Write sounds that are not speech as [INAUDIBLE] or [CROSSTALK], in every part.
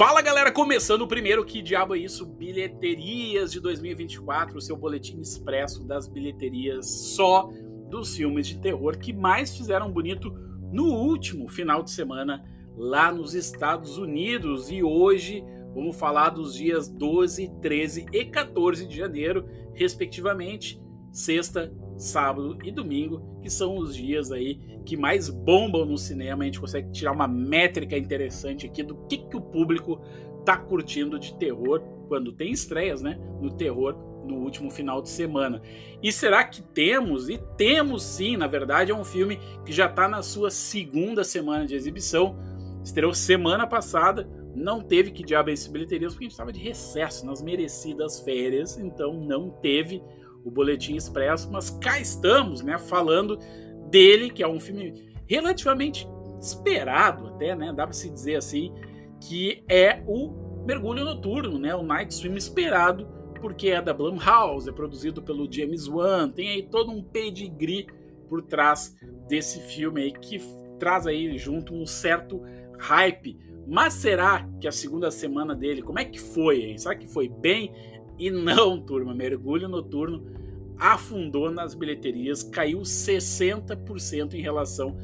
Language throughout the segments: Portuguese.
Fala galera, começando o primeiro Que Diabo é Isso? Bilheterias de 2024, o seu boletim expresso das bilheterias só dos filmes de terror que mais fizeram bonito no último final de semana lá nos Estados Unidos. E hoje vamos falar dos dias 12, 13 e 14 de janeiro, respectivamente, sexta, sábado e domingo, que são os dias aí que mais bombam no cinema. A gente consegue tirar uma métrica interessante aqui do que, que o público tá curtindo de terror quando tem estreias, né? No terror no último final de semana. E será que temos? E temos sim, na verdade é um filme que já está na sua segunda semana de exibição. Estreou semana passada, não teve que diabo esse bilheterias porque a gente estava de recesso nas merecidas férias, então não teve o Boletim Expresso, mas cá estamos, né, falando dele, que é um filme relativamente esperado até, né, dá para se dizer assim, que é o Mergulho Noturno, né, o Night Swim esperado, porque é da Blumhouse, é produzido pelo James Wan, tem aí todo um pedigree por trás desse filme aí que traz aí junto um certo hype. Mas será que a segunda semana dele, como é que foi? Hein? Será que foi bem? E não, turma, Mergulho Noturno afundou nas bilheterias, caiu 60% em relação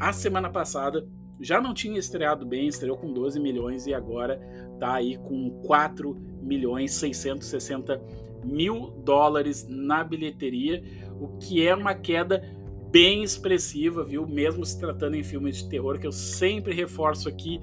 à semana passada. Já não tinha estreado bem, estreou com 12 milhões e agora tá aí com 4 milhões 660 mil dólares na bilheteria, o que é uma queda bem expressiva, viu? Mesmo se tratando em filmes de terror, que eu sempre reforço aqui,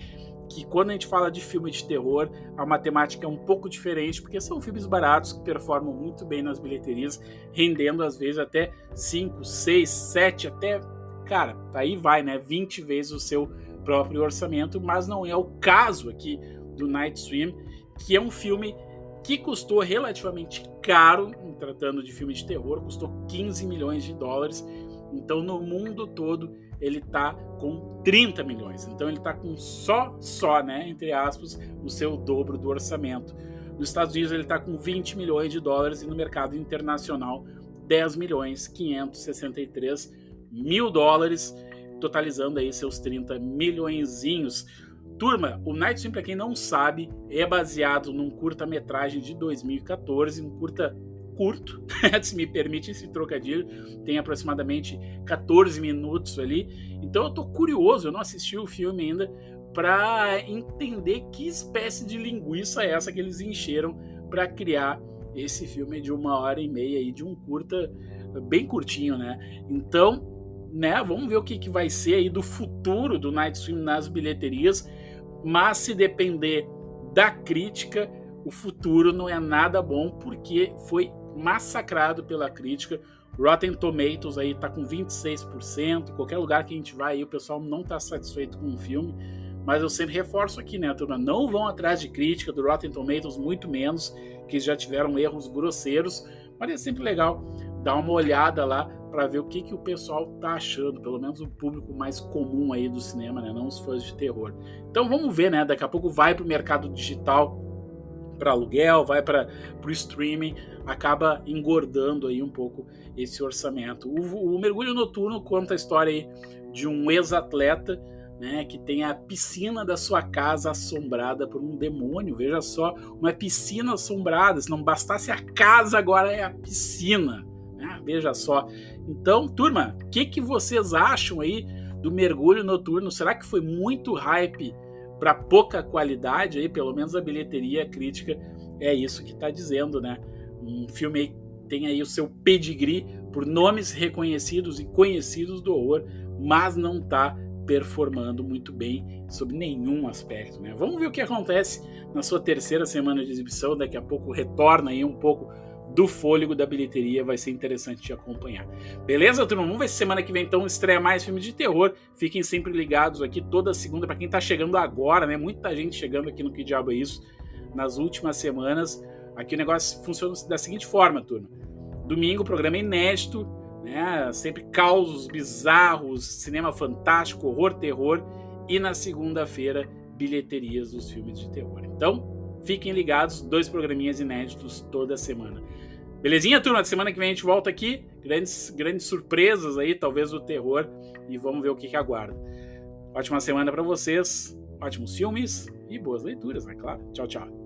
que quando a gente fala de filme de terror, a matemática é um pouco diferente, porque são filmes baratos que performam muito bem nas bilheterias, rendendo às vezes até 5, 6, 7, até, cara, aí vai, né? 20 vezes o seu próprio orçamento, mas não é o caso aqui do Night Swim, que é um filme que custou relativamente caro, tratando de filme de terror, custou 15 milhões de dólares. Então, no mundo todo, ele tá com 30 milhões. Então ele tá com só, só, né, entre aspas, o seu dobro do orçamento. Nos Estados Unidos ele tá com 20 milhões de dólares e no mercado internacional 10 milhões 563 mil dólares, totalizando aí seus 30 milhõeszinhos. Turma, o Night Swim, para quem não sabe, é baseado num curta-metragem de 2014, um curta curto, [LAUGHS] se me permite esse trocadilho, tem aproximadamente 14 minutos ali. Então eu tô curioso, eu não assisti o filme ainda para entender que espécie de linguiça é essa que eles encheram para criar esse filme de uma hora e meia aí de um curta bem curtinho, né? Então, né, vamos ver o que, que vai ser aí do futuro do Night Swim nas bilheterias, mas se depender da crítica, o futuro não é nada bom porque foi massacrado pela crítica. Rotten Tomatoes aí tá com 26%. Qualquer lugar que a gente vai aí, o pessoal não tá satisfeito com o filme. Mas eu sempre reforço aqui, né, turma? Não vão atrás de crítica do Rotten Tomatoes, muito menos, que já tiveram erros grosseiros. Mas é sempre legal dar uma olhada lá para ver o que, que o pessoal tá achando, pelo menos o público mais comum aí do cinema, né? Não os fãs de terror. Então vamos ver, né? Daqui a pouco vai pro mercado digital para aluguel, vai para o streaming, acaba engordando aí um pouco esse orçamento. O, o Mergulho Noturno conta a história aí de um ex-atleta né, que tem a piscina da sua casa assombrada por um demônio. Veja só, uma piscina assombrada. Se não bastasse a casa, agora é a piscina. Né? Veja só. Então, turma, o que, que vocês acham aí do mergulho noturno? Será que foi muito hype para pouca qualidade, aí, pelo menos a bilheteria a crítica é isso que está dizendo, né? Um filme tem aí o seu pedigree por nomes reconhecidos e conhecidos do horror, mas não está performando muito bem sob nenhum aspecto, né? Vamos ver o que acontece na sua terceira semana de exibição, daqui a pouco retorna aí um pouco do fôlego da bilheteria, vai ser interessante te acompanhar. Beleza, turma? Vamos ver se semana que vem então estreia mais filmes de terror. Fiquem sempre ligados aqui toda segunda para quem tá chegando agora, né? Muita gente chegando aqui no Que Diabo é Isso nas últimas semanas. Aqui o negócio funciona da seguinte forma, turma. Domingo, programa inédito, né? Sempre causos bizarros, cinema fantástico, horror, terror. E na segunda-feira, bilheterias dos filmes de terror. Então, fiquem ligados, dois programinhas inéditos toda semana. Belezinha, turma? Semana que vem a gente volta aqui. Grandes, grandes surpresas aí, talvez do terror. E vamos ver o que, que aguarda. Ótima semana para vocês. Ótimos filmes. e boas leituras, né? Claro. Tchau, tchau.